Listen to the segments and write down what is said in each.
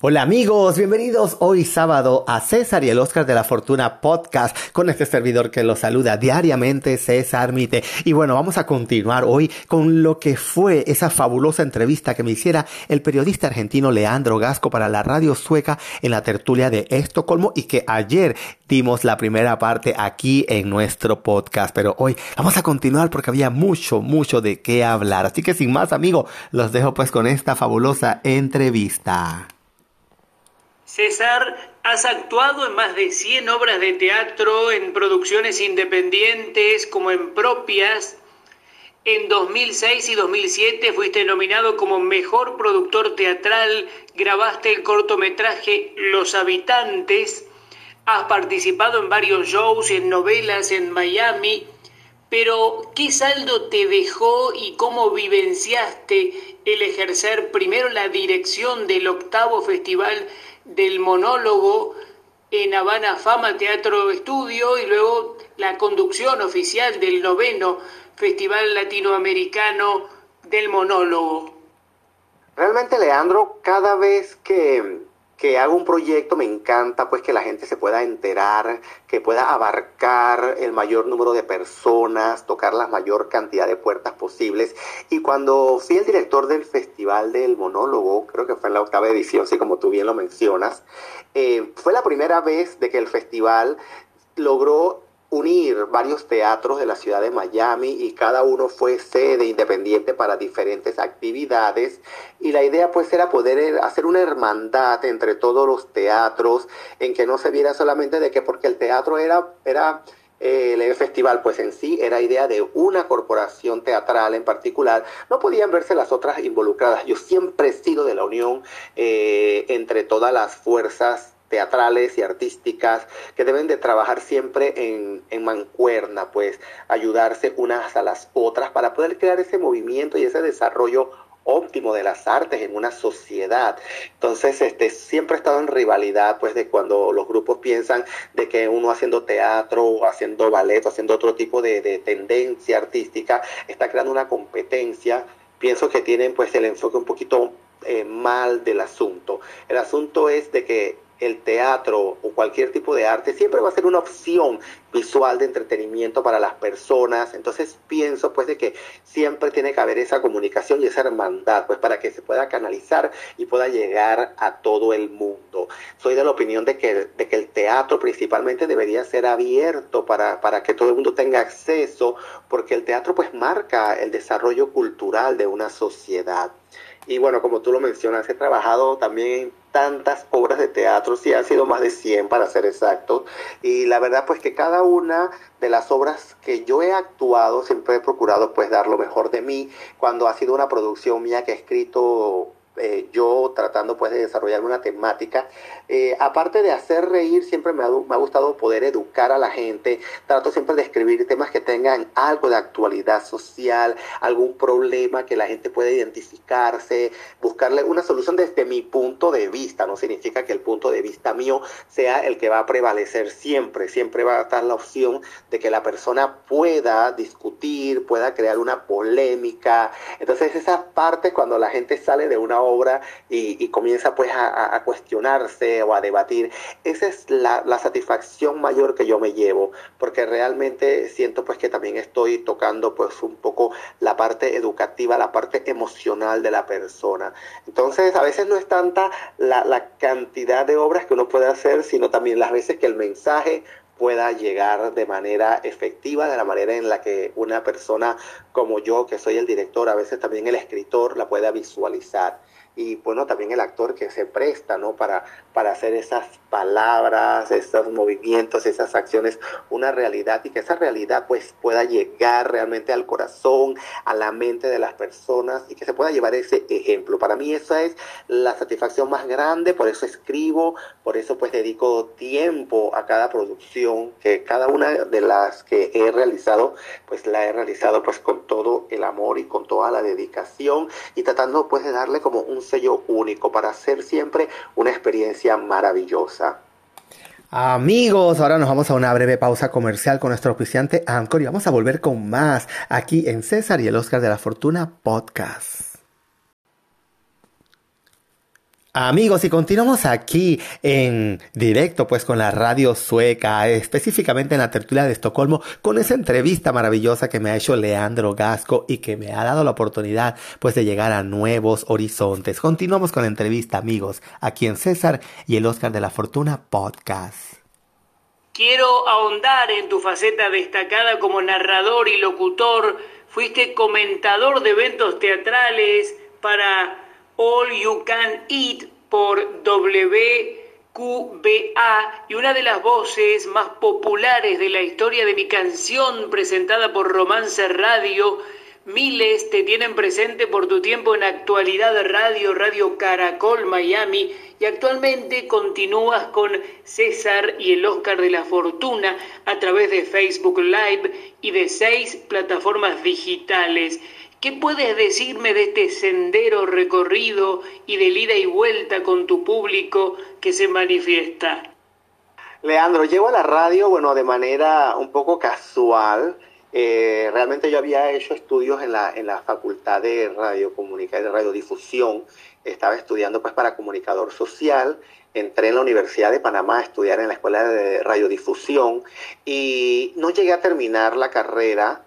Hola amigos, bienvenidos hoy sábado a César y el Oscar de la Fortuna podcast con este servidor que los saluda diariamente César Mite. Y bueno, vamos a continuar hoy con lo que fue esa fabulosa entrevista que me hiciera el periodista argentino Leandro Gasco para la radio sueca en la tertulia de Estocolmo y que ayer dimos la primera parte aquí en nuestro podcast. Pero hoy vamos a continuar porque había mucho, mucho de qué hablar. Así que sin más amigos, los dejo pues con esta fabulosa entrevista. César, has actuado en más de 100 obras de teatro, en producciones independientes como en propias. En 2006 y 2007 fuiste nominado como Mejor Productor Teatral, grabaste el cortometraje Los Habitantes, has participado en varios shows en novelas en Miami, pero ¿qué saldo te dejó y cómo vivenciaste el ejercer primero la dirección del octavo festival del monólogo en Habana Fama Teatro Estudio y luego la conducción oficial del noveno Festival Latinoamericano del Monólogo. Realmente, Leandro, cada vez que que hago un proyecto, me encanta pues que la gente se pueda enterar, que pueda abarcar el mayor número de personas, tocar la mayor cantidad de puertas posibles. Y cuando fui el director del Festival del Monólogo, creo que fue en la octava edición, así como tú bien lo mencionas, eh, fue la primera vez de que el festival logró unir varios teatros de la ciudad de Miami y cada uno fue sede independiente para diferentes actividades y la idea pues era poder eh, hacer una hermandad entre todos los teatros en que no se viera solamente de que porque el teatro era era el festival pues en sí era idea de una corporación teatral en particular, no podían verse las otras involucradas. Yo siempre he sido de la unión eh, entre todas las fuerzas teatrales y artísticas que deben de trabajar siempre en, en, mancuerna, pues ayudarse unas a las otras para poder crear ese movimiento y ese desarrollo óptimo de las artes en una sociedad. Entonces, este, siempre he estado en rivalidad, pues, de cuando los grupos piensan de que uno haciendo teatro, haciendo ballet, haciendo otro tipo de, de tendencia artística, está creando una competencia. Pienso que tienen, pues, el enfoque un poquito eh, mal del asunto. El asunto es de que el teatro o cualquier tipo de arte siempre va a ser una opción visual de entretenimiento para las personas. Entonces pienso pues de que siempre tiene que haber esa comunicación y esa hermandad pues para que se pueda canalizar y pueda llegar a todo el mundo. Soy de la opinión de que, de que el teatro principalmente debería ser abierto para, para que todo el mundo tenga acceso porque el teatro pues marca el desarrollo cultural de una sociedad. Y bueno, como tú lo mencionas, he trabajado también tantas obras de teatro, sí han sido más de 100 para ser exactos. Y la verdad pues que cada una de las obras que yo he actuado siempre he procurado pues dar lo mejor de mí. Cuando ha sido una producción mía que he escrito eh, yo tratando pues de desarrollar una temática. Eh, aparte de hacer reír, siempre me ha, me ha, gustado poder educar a la gente. Trato siempre de escribir temas que tengan algo de actualidad social, algún problema que la gente pueda identificarse, buscarle una solución desde mi punto de vista. No significa que el punto de vista mío sea el que va a prevalecer siempre. Siempre va a estar la opción de que la persona pueda discutir, pueda crear una polémica. Entonces esas partes cuando la gente sale de una obra y, y comienza pues a, cuestionarse o a debatir. Esa es la, satisfacción mayor que yo me llevo, porque realmente siento pues que también estoy tocando pues un poco la parte educativa, la parte emocional de la persona. Entonces a veces no es tanta la cantidad de obras que uno puede hacer, sino también las veces que el mensaje pueda llegar de manera efectiva, de la manera en la que una persona como yo, que soy el director, a veces también el escritor, la pueda visualizar y bueno, también el actor que se presta, ¿no? Para, para hacer esas palabras, esos movimientos, esas acciones, una realidad y que esa realidad pues pueda llegar realmente al corazón, a la mente de las personas y que se pueda llevar ese ejemplo. Para mí esa es la satisfacción más grande, por eso escribo, por eso pues dedico tiempo a cada producción, que cada una de las que he realizado, pues la he realizado pues con todo el amor y con toda la dedicación y tratando pues de darle como un sello único para hacer siempre una experiencia maravillosa. Amigos, ahora nos vamos a una breve pausa comercial con nuestro oficiante Anchor y vamos a volver con más aquí en César y el Oscar de la Fortuna Podcast. Amigos, y continuamos aquí en directo, pues con la radio sueca, específicamente en la tertulia de Estocolmo, con esa entrevista maravillosa que me ha hecho Leandro Gasco y que me ha dado la oportunidad, pues, de llegar a nuevos horizontes. Continuamos con la entrevista, amigos, aquí en César y el Oscar de la Fortuna Podcast. Quiero ahondar en tu faceta destacada como narrador y locutor. Fuiste comentador de eventos teatrales para All You Can Eat por WQBA y una de las voces más populares de la historia de mi canción presentada por Romance Radio. Miles te tienen presente por tu tiempo en Actualidad Radio, Radio Caracol Miami y actualmente continúas con César y el Oscar de la Fortuna a través de Facebook Live y de seis plataformas digitales. ¿Qué puedes decirme de este sendero recorrido y de ida y vuelta con tu público que se manifiesta? Leandro, llevo a la radio, bueno, de manera un poco casual. Eh, realmente yo había hecho estudios en la, en la Facultad de Radiocomunicación, de Radiodifusión. Estaba estudiando pues para comunicador social. Entré en la Universidad de Panamá a estudiar en la Escuela de Radiodifusión y no llegué a terminar la carrera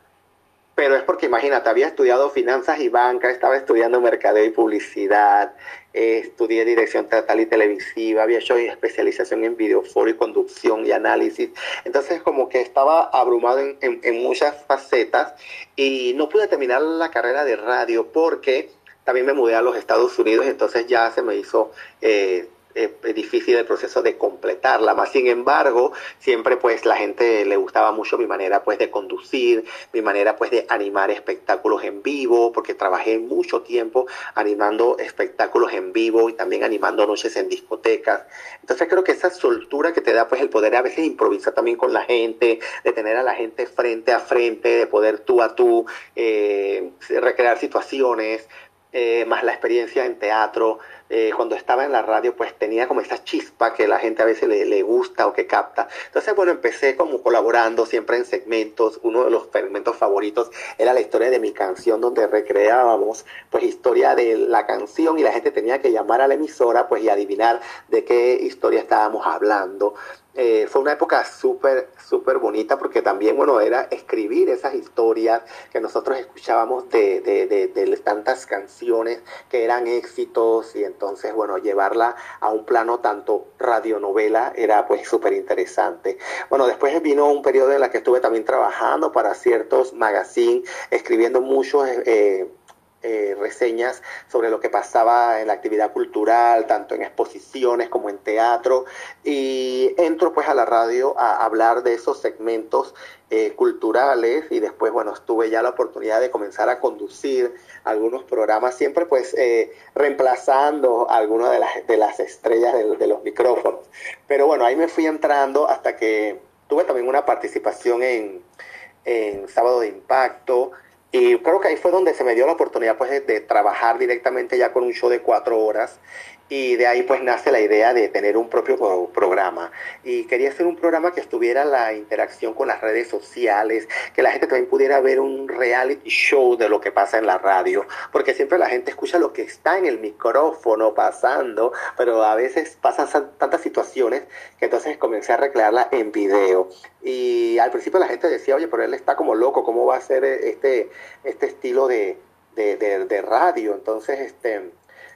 pero es porque imagínate, había estudiado finanzas y banca, estaba estudiando mercadeo y publicidad, eh, estudié dirección teatral y televisiva, había hecho especialización en videoforo y conducción y análisis. Entonces como que estaba abrumado en, muchas facetas y no pude terminar la carrera de radio porque también me mudé a los Estados Unidos, entonces ya se me hizo... Eh, eh, difícil el proceso de completarla. Más sin embargo, siempre pues la gente le gustaba mucho mi manera pues de conducir, mi manera pues de animar espectáculos en vivo, porque trabajé mucho tiempo animando espectáculos en vivo y también animando noches en discotecas. Entonces creo que esa soltura que te da pues el poder a veces improvisar también con la gente, de tener a la gente frente a frente, de poder tú a tú eh, recrear situaciones, eh, más la experiencia en teatro, eh, cuando estaba en la radio, pues tenía como esa chispa que la gente a veces le, le, gusta o que capta. Entonces, bueno, empecé como colaborando siempre en segmentos. Uno de los segmentos favoritos era la historia de mi canción, donde recreábamos pues historia de la canción y la gente tenía que llamar a la emisora pues y adivinar de qué historia estábamos hablando. Eh, fue una época súper, súper bonita porque también, bueno, era escribir esas historias que nosotros escuchábamos de, de, de, de tantas canciones que eran éxitos y entonces, bueno, llevarla a un plano tanto radionovela era pues súper interesante. Bueno, después vino un periodo en el que estuve también trabajando para ciertos magazines, escribiendo muchos... Eh, eh, reseñas sobre lo que pasaba en la actividad cultural, tanto en exposiciones como en teatro, y entro pues a la radio a hablar de esos segmentos eh, culturales y después, bueno, tuve ya la oportunidad de comenzar a conducir algunos programas, siempre pues eh, reemplazando algunas de las, de las estrellas de, de los micrófonos. Pero bueno, ahí me fui entrando hasta que tuve también una participación en, en Sábado de Impacto, y creo que ahí fue donde se me dio la oportunidad pues de, trabajar directamente ya con un show de cuatro horas y de ahí pues nace la idea de tener un propio programa y quería hacer un programa que estuviera la interacción con las redes sociales, que la gente también pudiera ver un reality show de lo que pasa en la radio, porque siempre la gente escucha lo que está en el micrófono pasando, pero a veces pasan tantas situaciones que entonces comencé a recrearla en video y al principio la gente decía, oye, pero él está como loco, ¿cómo va a ser este, este estilo de, de, de radio? Entonces, este,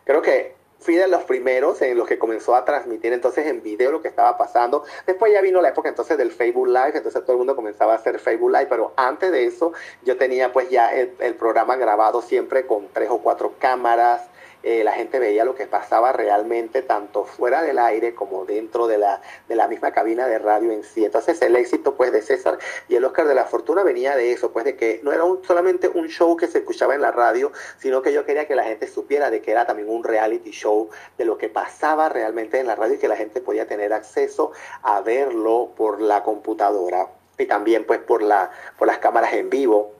creo que fui de los primeros en los que comenzó a transmitir entonces en video lo que estaba pasando. Después ya vino la época entonces del Facebook Live, entonces todo el mundo comenzaba a hacer Facebook Live, pero antes de eso yo tenía pues ya el, el programa grabado siempre con tres o cuatro cámaras, eh, la gente veía lo que pasaba realmente tanto fuera del aire como dentro de la, de la misma cabina de radio en sí. Entonces el éxito pues de César y el Oscar de la Fortuna venía de eso, pues de que no era solamente un show que se escuchaba en la radio, sino que yo quería que la gente supiera de que era también un reality show de lo que pasaba realmente en la radio y que la gente podía tener acceso a verlo por la computadora y también pues por, la, por las cámaras en vivo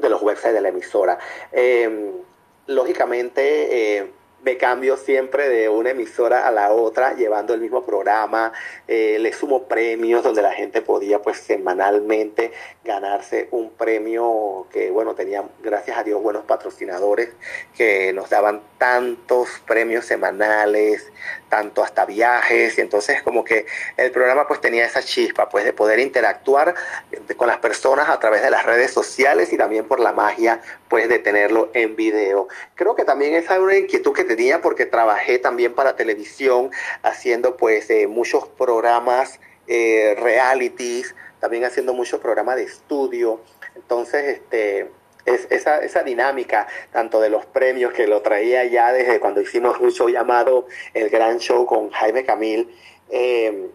de los websites de la emisora. Eh, lógicamente, eh, me cambio siempre de una emisora a la otra, llevando el mismo programa, eh, le sumo premios donde la gente podía pues semanalmente ganarse un premio que bueno, tenía gracias a Dios buenos patrocinadores que nos daban tantos premios semanales, tanto hasta viajes, y entonces como que el programa pues tenía esa chispa pues de poder interactuar con las personas a través de las redes sociales y también por la magia pues de tenerlo en video. Creo que también esa era una inquietud que tenía porque trabajé también para televisión haciendo pues eh, muchos programas eh, realities, también haciendo muchos programas de estudio. Entonces, este, es, esa, esa dinámica, tanto de los premios que lo traía ya desde cuando hicimos un show llamado El Gran Show con Jaime Camil, eh,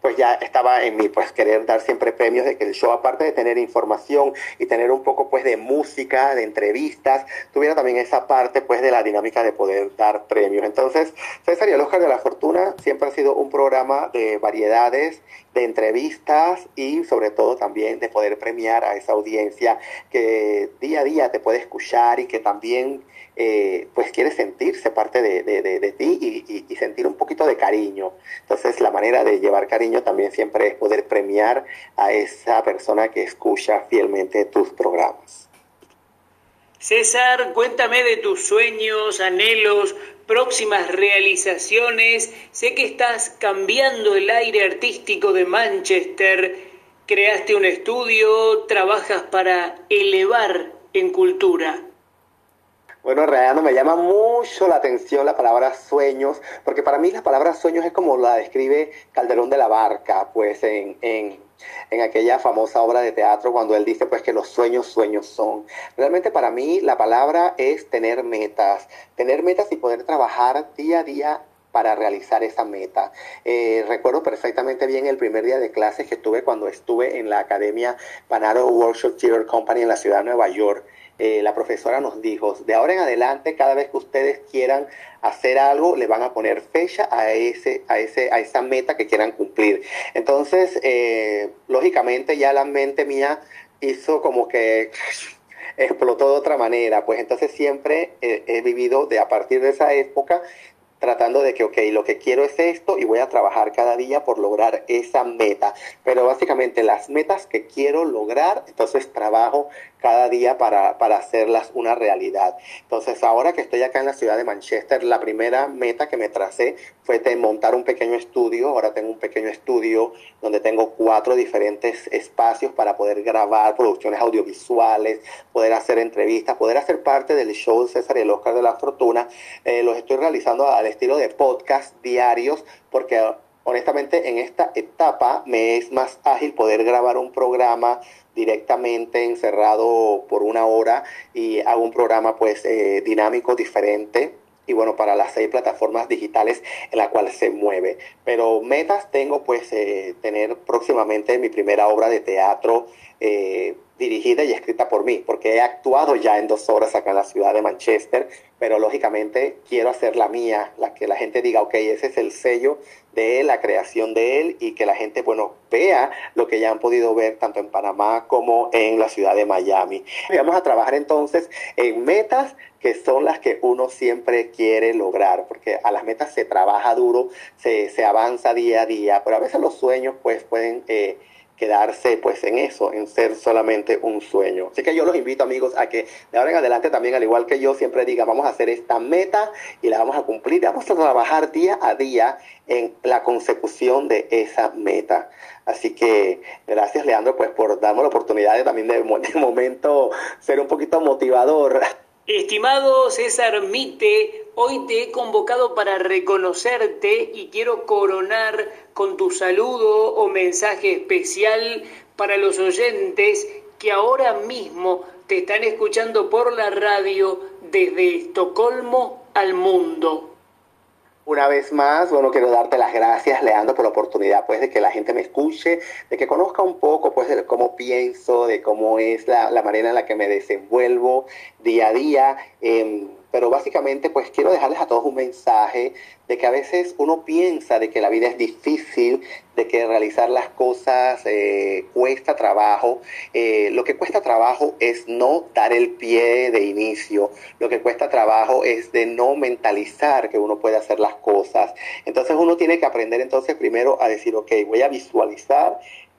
pues ya estaba en mí, pues querer dar siempre premios de que el show, aparte de tener información y tener un poco pues de música, de entrevistas, tuviera también esa parte pues de la dinámica de poder dar premios. Entonces, César y el Oscar de la Fortuna siempre ha sido un programa de variedades, de entrevistas y sobre todo también de poder premiar a esa audiencia que día a día te puede escuchar y que también eh, pues quiere sentirse parte de, de, ti y, y, sentir un poquito de cariño. Entonces la manera de llevar cariño también siempre es poder premiar a esa persona que escucha fielmente tus programas. César, cuéntame de tus sueños, anhelos, próximas realizaciones. Sé que estás cambiando el aire artístico de Manchester, creaste un estudio, trabajas para elevar en cultura. Bueno, en realidad no me llama mucho la atención la palabra sueños, porque para mí la palabra sueños es como la describe Calderón de la Barca, pues en, en, en aquella famosa obra de teatro cuando él dice pues que los sueños sueños son. Realmente para mí la palabra es tener metas, tener metas y poder trabajar día a día para realizar esa meta. Eh, recuerdo perfectamente bien el primer día de clases que tuve cuando estuve en la Academia Panaro Workshop Theater Company en la ciudad de Nueva York. Eh, la profesora nos dijo, de ahora en adelante, cada vez que ustedes quieran hacer algo, le van a poner fecha a, ese, a, ese, a esa meta que quieran cumplir. Entonces, eh, lógicamente ya la mente mía hizo como que explotó de otra manera, pues entonces siempre he vivido de a partir de esa época tratando de que, ok, lo que quiero es esto y voy a trabajar cada día por lograr esa meta. Pero básicamente las metas que quiero lograr, entonces trabajo cada día para, para, hacerlas una realidad. Entonces, ahora que estoy acá en la ciudad de Manchester, la primera meta que me tracé fue de montar un pequeño estudio. Ahora tengo un pequeño estudio donde tengo cuatro diferentes espacios para poder grabar producciones audiovisuales, poder hacer entrevistas, poder hacer parte del show César y el Oscar de la Fortuna. Eh, los estoy realizando al estilo de podcast diarios porque honestamente en esta etapa me es más ágil poder grabar un programa directamente encerrado por una hora y hago un programa pues eh, dinámico diferente y bueno, para las seis plataformas digitales en la cual se mueve. Pero metas tengo pues eh, tener próximamente mi primera obra de teatro eh, dirigida y escrita por mí, porque he actuado ya en dos horas acá en la ciudad de Manchester, pero lógicamente quiero hacer la mía, la que la gente diga, ok, ese es el sello de él, la creación de él, y que la gente, bueno, vea lo que ya han podido ver tanto en Panamá como en la ciudad de Miami. vamos a trabajar entonces en metas que son las que uno siempre quiere lograr, porque a las metas se trabaja duro, se, se avanza día a día, pero a veces los sueños pues pueden... Eh, quedarse pues en eso, en ser solamente un sueño. Así que yo los invito amigos a que de ahora en adelante también, al igual que yo, siempre diga, vamos a hacer esta meta y la vamos a cumplir, vamos a trabajar día a día en la consecución de esa meta. Así que gracias Leandro pues por darme la oportunidad de también de, de momento ser un poquito motivador. Estimado César Mite, hoy te he convocado para reconocerte y quiero coronar con tu saludo o mensaje especial para los oyentes que ahora mismo te están escuchando por la radio desde Estocolmo al mundo. Una vez más, bueno, quiero darte las gracias, Leandro, por la oportunidad, pues, de que la gente me escuche, de que conozca un poco, pues, de cómo pienso, de cómo es la, manera en la que me desenvuelvo día a día. Em, pero básicamente pues quiero dejarles a todos un mensaje de que a veces uno piensa de que la vida es difícil, de que realizar las cosas eh, cuesta trabajo. Eh, lo que cuesta trabajo es no dar el pie de inicio, lo que cuesta trabajo es de no mentalizar que uno puede hacer las cosas. Entonces uno tiene que aprender entonces primero a decir, ok, voy a visualizar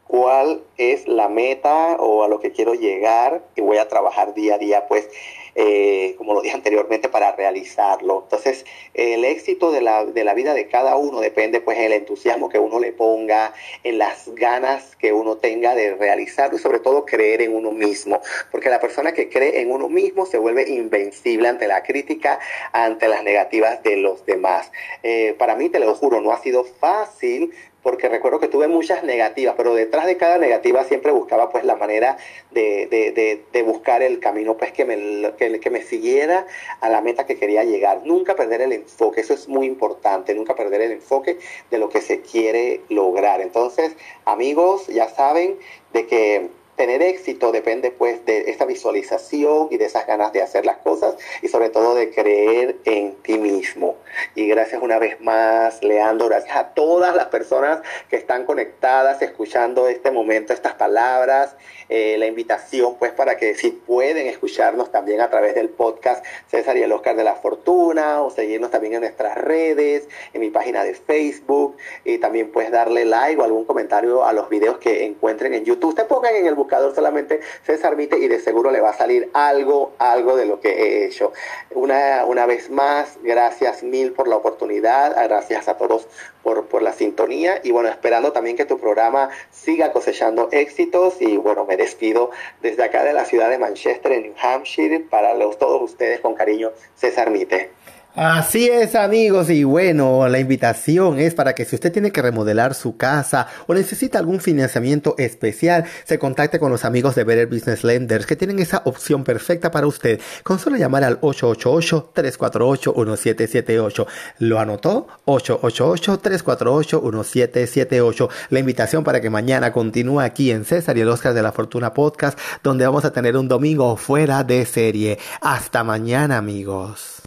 cuál es la meta o a lo que quiero llegar y voy a trabajar día a día pues eh, como lo dije anteriormente, para realizarlo. Entonces, el éxito de la, de la vida de cada uno depende pues el entusiasmo que uno le ponga, en las ganas que uno tenga de realizarlo y sobre todo creer en uno mismo, porque la persona que cree en uno mismo se vuelve invencible ante la crítica, ante las negativas de los demás. Eh, para mí, te lo juro, no ha sido fácil porque recuerdo que tuve muchas negativas, pero detrás de cada negativa siempre buscaba pues la manera de, de, de, buscar el camino pues que me, que, que, me siguiera a la meta que quería llegar. Nunca perder el enfoque, eso es muy importante, nunca perder el enfoque de lo que se quiere lograr. Entonces, amigos, ya saben de que tener éxito depende pues de esta visualización y de esas ganas de hacer las cosas y sobre todo de creer en ti mismo. Y gracias una vez más, Leandro, gracias a todas las personas que están conectadas, escuchando este momento, estas palabras, eh, la invitación pues para que si pueden escucharnos también a través del podcast César y el Oscar de la Fortuna o seguirnos también en nuestras redes, en mi página de Facebook y también pues darle like o algún comentario a los videos que encuentren en YouTube. Ustedes pongan en el solamente César Mite y de seguro le va a salir algo, algo de lo que he hecho. Una, una vez más, gracias mil por la oportunidad, gracias a todos por, por la sintonía y bueno, esperando también que tu programa siga cosechando éxitos y bueno, me despido desde acá de la ciudad de Manchester, en New Hampshire, para los, todos ustedes con cariño, César Mite. Así es amigos y bueno, la invitación es para que si usted tiene que remodelar su casa o necesita algún financiamiento especial, se contacte con los amigos de Better Business Lenders que tienen esa opción perfecta para usted. Con solo llamar al 888-348-1778. ¿Lo anotó? 888-348-1778. La invitación para que mañana continúe aquí en César y el Oscar de la Fortuna Podcast donde vamos a tener un domingo fuera de serie. Hasta mañana amigos.